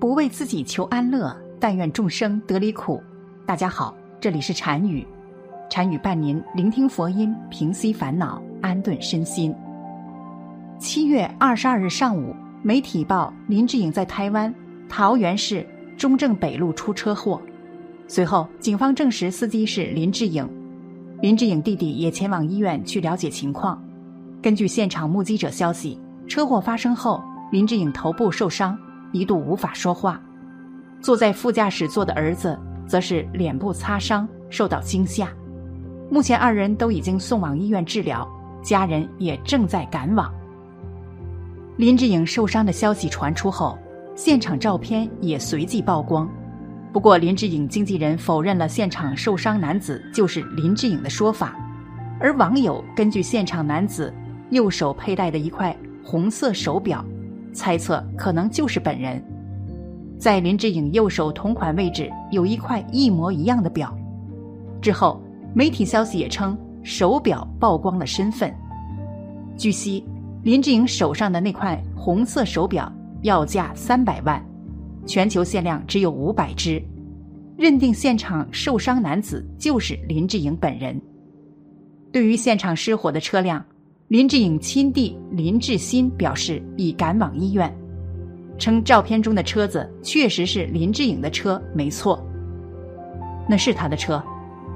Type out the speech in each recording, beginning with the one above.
不为自己求安乐，但愿众生得离苦。大家好，这里是禅语，禅语伴您聆听佛音，平息烦恼，安顿身心。七月二十二日上午，媒体报林志颖在台湾桃园市中正北路出车祸，随后警方证实司机是林志颖，林志颖弟弟也前往医院去了解情况。根据现场目击者消息，车祸发生后，林志颖头部受伤。一度无法说话，坐在副驾驶座的儿子则是脸部擦伤，受到惊吓。目前二人都已经送往医院治疗，家人也正在赶往。林志颖受伤的消息传出后，现场照片也随即曝光。不过，林志颖经纪人否认了现场受伤男子就是林志颖的说法，而网友根据现场男子右手佩戴的一块红色手表。猜测可能就是本人，在林志颖右手同款位置有一块一模一样的表。之后，媒体消息也称手表曝光了身份。据悉，林志颖手上的那块红色手表要价三百万，全球限量只有五百只，认定现场受伤男子就是林志颖本人。对于现场失火的车辆。林志颖亲弟林志新表示已赶往医院，称照片中的车子确实是林志颖的车，没错。那是他的车，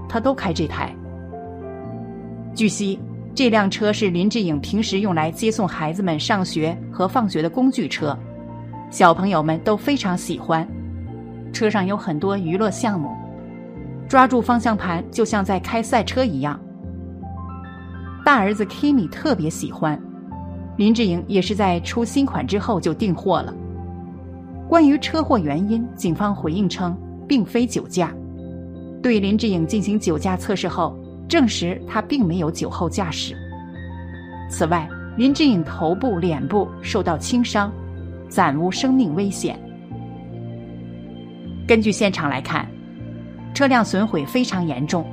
他都开这台。据悉，这辆车是林志颖平时用来接送孩子们上学和放学的工具车，小朋友们都非常喜欢。车上有很多娱乐项目，抓住方向盘就像在开赛车一样。大儿子 Kimi 特别喜欢，林志颖也是在出新款之后就订货了。关于车祸原因，警方回应称并非酒驾，对林志颖进行酒驾测试后，证实他并没有酒后驾驶。此外，林志颖头部、脸部受到轻伤，暂无生命危险。根据现场来看，车辆损毁非常严重，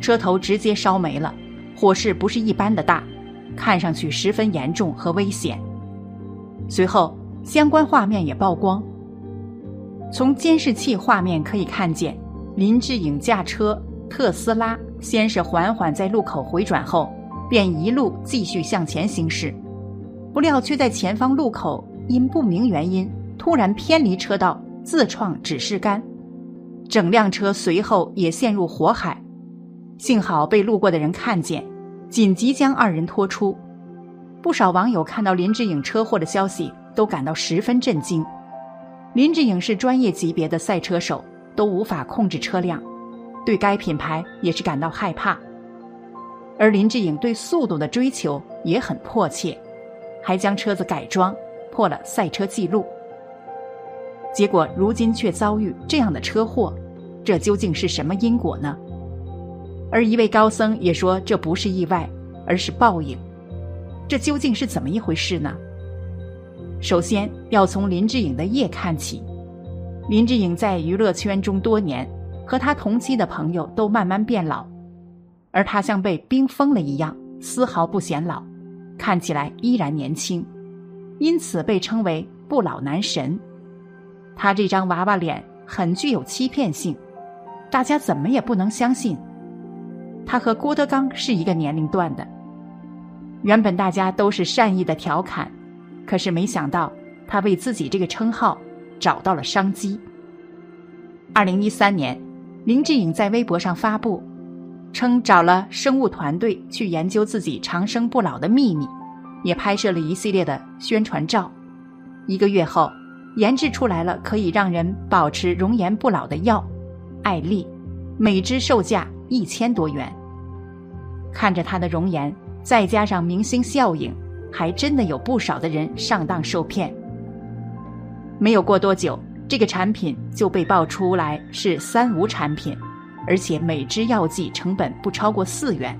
车头直接烧没了。火势不是一般的大，看上去十分严重和危险。随后，相关画面也曝光。从监视器画面可以看见，林志颖驾车特斯拉先是缓缓在路口回转后，便一路继续向前行驶，不料却在前方路口因不明原因突然偏离车道，自创指示杆，整辆车随后也陷入火海。幸好被路过的人看见，紧急将二人拖出。不少网友看到林志颖车祸的消息，都感到十分震惊。林志颖是专业级别的赛车手，都无法控制车辆，对该品牌也是感到害怕。而林志颖对速度的追求也很迫切，还将车子改装，破了赛车记录。结果如今却遭遇这样的车祸，这究竟是什么因果呢？而一位高僧也说，这不是意外，而是报应。这究竟是怎么一回事呢？首先要从林志颖的业看起。林志颖在娱乐圈中多年，和他同期的朋友都慢慢变老，而他像被冰封了一样，丝毫不显老，看起来依然年轻，因此被称为“不老男神”。他这张娃娃脸很具有欺骗性，大家怎么也不能相信。他和郭德纲是一个年龄段的。原本大家都是善意的调侃，可是没想到他为自己这个称号找到了商机。二零一三年，林志颖在微博上发布，称找了生物团队去研究自己长生不老的秘密，也拍摄了一系列的宣传照。一个月后，研制出来了可以让人保持容颜不老的药——艾丽，每支售价一千多元。看着他的容颜，再加上明星效应，还真的有不少的人上当受骗。没有过多久，这个产品就被爆出来是三无产品，而且每支药剂成本不超过四元。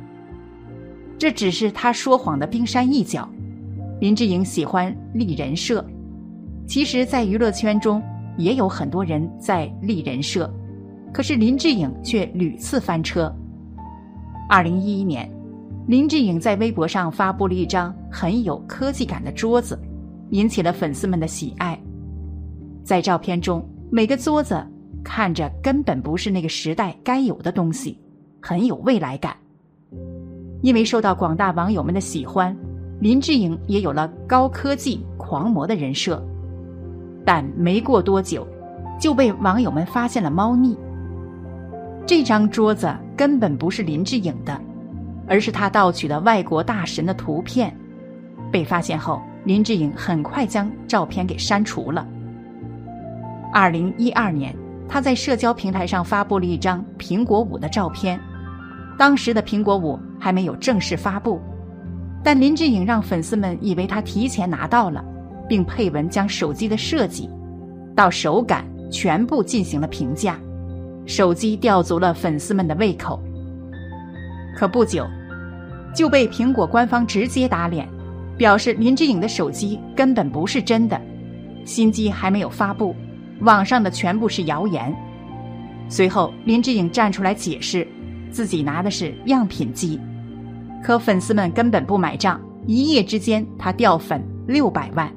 这只是他说谎的冰山一角。林志颖喜欢立人设，其实，在娱乐圈中也有很多人在立人设，可是林志颖却屡次翻车。二零一一年，林志颖在微博上发布了一张很有科技感的桌子，引起了粉丝们的喜爱。在照片中，每个桌子看着根本不是那个时代该有的东西，很有未来感。因为受到广大网友们的喜欢，林志颖也有了高科技狂魔的人设。但没过多久，就被网友们发现了猫腻。这张桌子根本不是林志颖的，而是他盗取的外国大神的图片。被发现后，林志颖很快将照片给删除了。二零一二年，他在社交平台上发布了一张苹果五的照片。当时的苹果五还没有正式发布，但林志颖让粉丝们以为他提前拿到了，并配文将手机的设计到手感全部进行了评价。手机吊足了粉丝们的胃口。可不久，就被苹果官方直接打脸，表示林志颖的手机根本不是真的，新机还没有发布，网上的全部是谣言。随后，林志颖站出来解释。自己拿的是样品机，可粉丝们根本不买账。一夜之间，他掉粉六百万。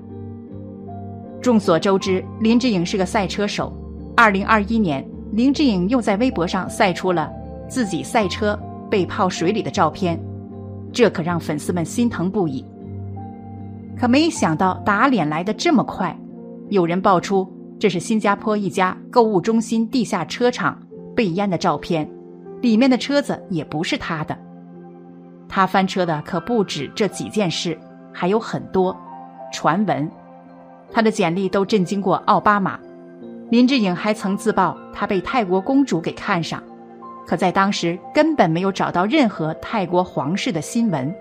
众所周知，林志颖是个赛车手。二零二一年，林志颖又在微博上晒出了自己赛车被泡水里的照片，这可让粉丝们心疼不已。可没想到打脸来的这么快，有人爆出这是新加坡一家购物中心地下车场被淹的照片。里面的车子也不是他的，他翻车的可不止这几件事，还有很多传闻。他的简历都震惊过奥巴马。林志颖还曾自曝他被泰国公主给看上，可在当时根本没有找到任何泰国皇室的新闻，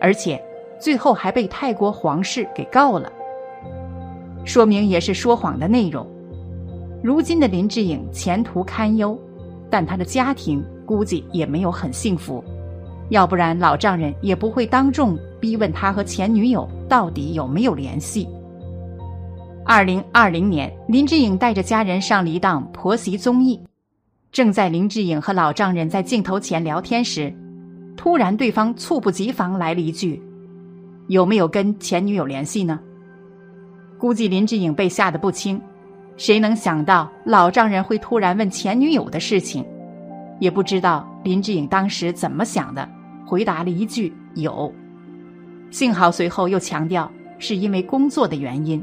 而且最后还被泰国皇室给告了，说明也是说谎的内容。如今的林志颖前途堪忧。但他的家庭估计也没有很幸福，要不然老丈人也不会当众逼问他和前女友到底有没有联系。二零二零年，林志颖带着家人上了一档婆媳综艺，正在林志颖和老丈人在镜头前聊天时，突然对方猝不及防来了一句：“有没有跟前女友联系呢？”估计林志颖被吓得不轻。谁能想到老丈人会突然问前女友的事情？也不知道林志颖当时怎么想的，回答了一句“有”。幸好随后又强调是因为工作的原因，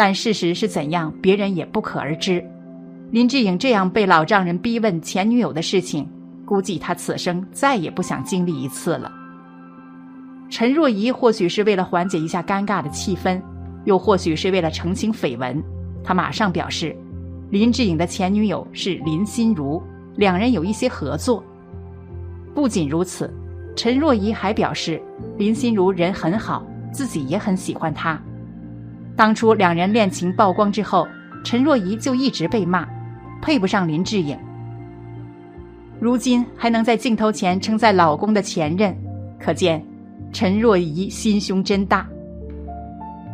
但事实是怎样，别人也不可而知。林志颖这样被老丈人逼问前女友的事情，估计他此生再也不想经历一次了。陈若仪或许是为了缓解一下尴尬的气氛，又或许是为了澄清绯闻。他马上表示，林志颖的前女友是林心如，两人有一些合作。不仅如此，陈若仪还表示，林心如人很好，自己也很喜欢她。当初两人恋情曝光之后，陈若仪就一直被骂，配不上林志颖。如今还能在镜头前称赞老公的前任，可见陈若仪心胸真大。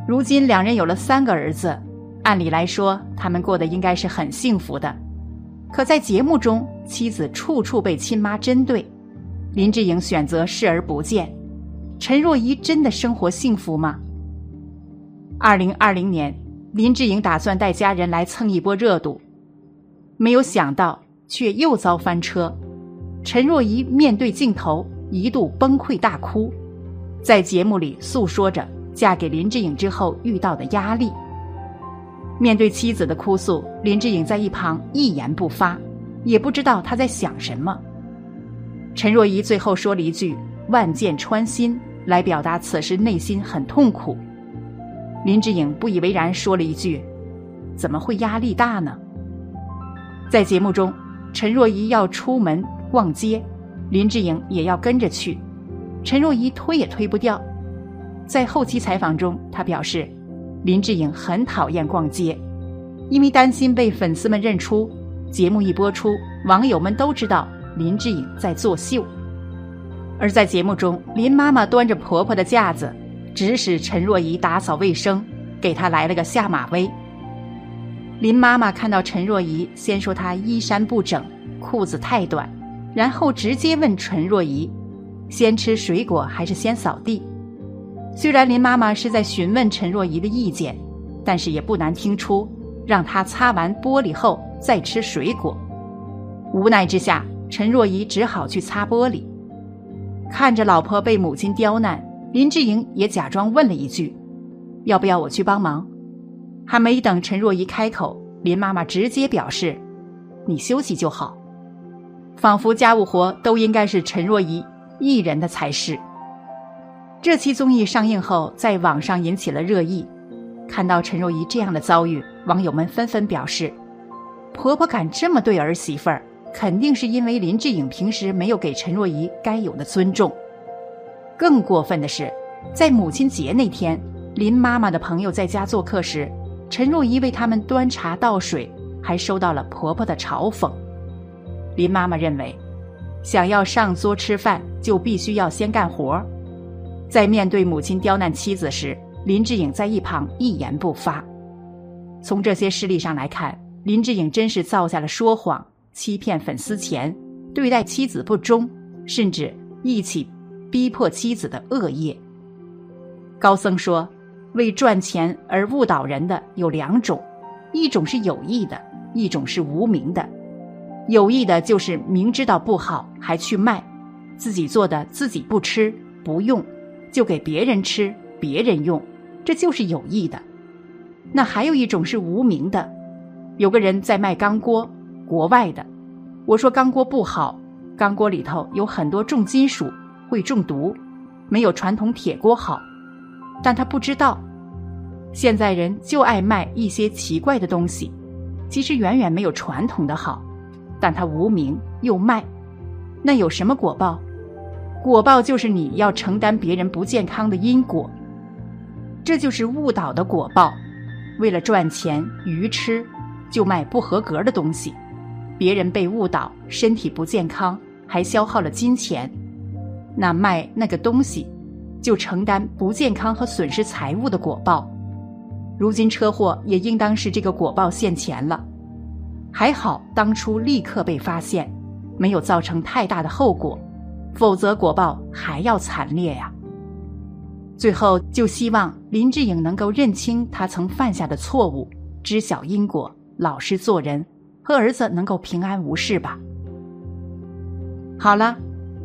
如今两人有了三个儿子。按理来说，他们过得应该是很幸福的，可在节目中，妻子处处被亲妈针对，林志颖选择视而不见。陈若仪真的生活幸福吗？二零二零年，林志颖打算带家人来蹭一波热度，没有想到却又遭翻车。陈若仪面对镜头一度崩溃大哭，在节目里诉说着嫁给林志颖之后遇到的压力。面对妻子的哭诉，林志颖在一旁一言不发，也不知道他在想什么。陈若仪最后说了一句“万箭穿心”，来表达此时内心很痛苦。林志颖不以为然，说了一句：“怎么会压力大呢？”在节目中，陈若仪要出门逛街，林志颖也要跟着去，陈若仪推也推不掉。在后期采访中，他表示。林志颖很讨厌逛街，因为担心被粉丝们认出。节目一播出，网友们都知道林志颖在作秀。而在节目中，林妈妈端着婆婆的架子，指使陈若仪打扫卫生，给她来了个下马威。林妈妈看到陈若仪，先说她衣衫不整，裤子太短，然后直接问陈若仪：先吃水果还是先扫地？虽然林妈妈是在询问陈若仪的意见，但是也不难听出，让他擦完玻璃后再吃水果。无奈之下，陈若仪只好去擦玻璃。看着老婆被母亲刁难，林志颖也假装问了一句：“要不要我去帮忙？”还没等陈若仪开口，林妈妈直接表示：“你休息就好。”仿佛家务活都应该是陈若仪一人的才是。这期综艺上映后，在网上引起了热议。看到陈若仪这样的遭遇，网友们纷纷表示：“婆婆敢这么对儿媳妇儿。”肯定是因为林志颖平时没有给陈若仪该有的尊重。更过分的是，在母亲节那天，林妈妈的朋友在家做客时，陈若仪为他们端茶倒水，还收到了婆婆的嘲讽。林妈妈认为，想要上桌吃饭，就必须要先干活。在面对母亲刁难妻子时，林志颖在一旁一言不发。从这些事例上来看，林志颖真是造下了说谎。欺骗粉丝钱，对待妻子不忠，甚至一起逼迫妻子的恶业。高僧说，为赚钱而误导人的有两种，一种是有意的，一种是无名的。有意的就是明知道不好还去卖，自己做的自己不吃不用，就给别人吃别人用，这就是有意的。那还有一种是无名的，有个人在卖钢锅。国外的，我说钢锅不好，钢锅里头有很多重金属，会中毒，没有传统铁锅好。但他不知道，现在人就爱卖一些奇怪的东西，其实远远没有传统的好，但他无名又卖，那有什么果报？果报就是你要承担别人不健康的因果，这就是误导的果报。为了赚钱愚痴，就卖不合格的东西。别人被误导，身体不健康，还消耗了金钱，那卖那个东西，就承担不健康和损失财物的果报。如今车祸也应当是这个果报现前了。还好当初立刻被发现，没有造成太大的后果，否则果报还要惨烈呀。最后就希望林志颖能够认清他曾犯下的错误，知晓因果，老实做人。和儿子能够平安无事吧。好了，